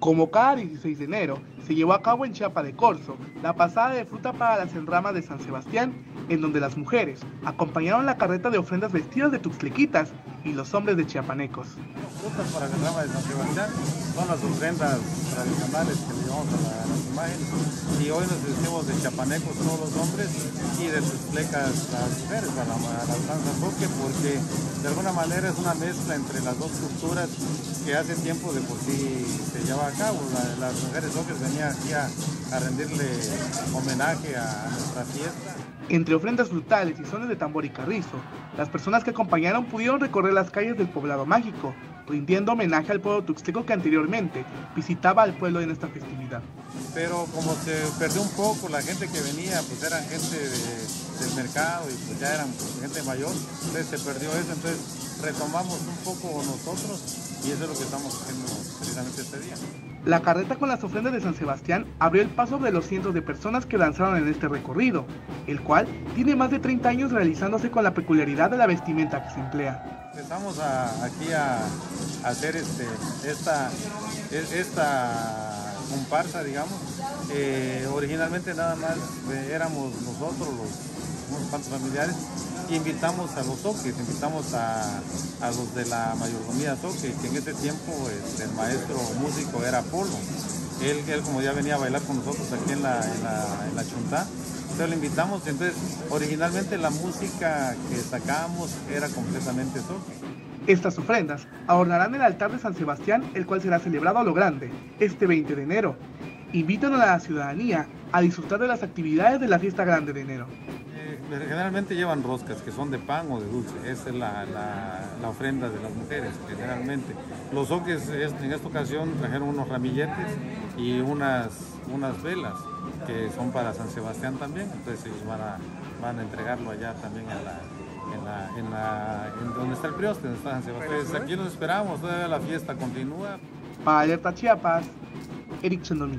Como 16 de enero, se llevó a cabo en Chiapa de Corzo la pasada de fruta para las enramas de San Sebastián, en donde las mujeres acompañaron la carreta de ofrendas vestidas de tuxtlequitas y los hombres de chiapanecos. Frutas para la enrama de San Sebastián son las ofrendas tradicionales que le llevamos a, las imágenes y hoy nos vestimos de chiapanecos todos los hombres y de tuxtlecas las mujeres la, las danzas porque de alguna manera es una mezcla entre las dos culturas que hace tiempo de por sí se lleva a cabo. las mujeres ocres venían aquí a, rendirle homenaje a, nuestra fiesta. Entre ofrendas frutales y sones de tambor y carrizo, las personas que acompañaron pudieron recorrer las calles del poblado mágico, rindiendo homenaje al pueblo tuxteco que anteriormente visitaba al pueblo en esta festividad. Pero como se perdió un poco, la gente que venía pues eran gente del mercado y pues ya eran pues, gente mayor, entonces se perdió eso, entonces retomamos un poco nosotros y eso es lo que estamos haciendo precisamente este día. La carreta con las ofrendas de San Sebastián abrió el paso de los cientos de personas que danzaron en este recorrido, el cual tiene más de 30 años realizándose con la peculiaridad de la vestimenta que se emplea. Empezamos aquí a, hacer este, esta, esta comparsa, digamos. Eh, originalmente nada más eh, éramos nosotros los unos cuantos familiares invitamos a los toques, invitamos a, los de la mayordomía toque, que en ese tiempo este, el maestro músico era Polo. Él, él, como ya venía a bailar con nosotros aquí en la, en Chuntá, entonces lo invitamos, entonces originalmente la música que sacábamos era completamente toque. Estas ofrendas adornarán el altar de San Sebastián, el cual será celebrado a lo grande este 20 de enero. Invitan a la ciudadanía a disfrutar de las actividades de la fiesta grande de enero generalmente llevan roscas que son de pan o de dulce. Esa es la, la, ofrenda de las mujeres, generalmente. Los oques en esta ocasión trajeron unos ramilletes y unas, unas velas que son para San Sebastián también. Entonces ellos van a, van a entregarlo allá también en la, en, la, en, la, en donde está el prioste, donde está San Sebastián. Pues aquí nos esperamos, todavía la fiesta continúa. Para Alerta Chiapas, Eric Chendomi.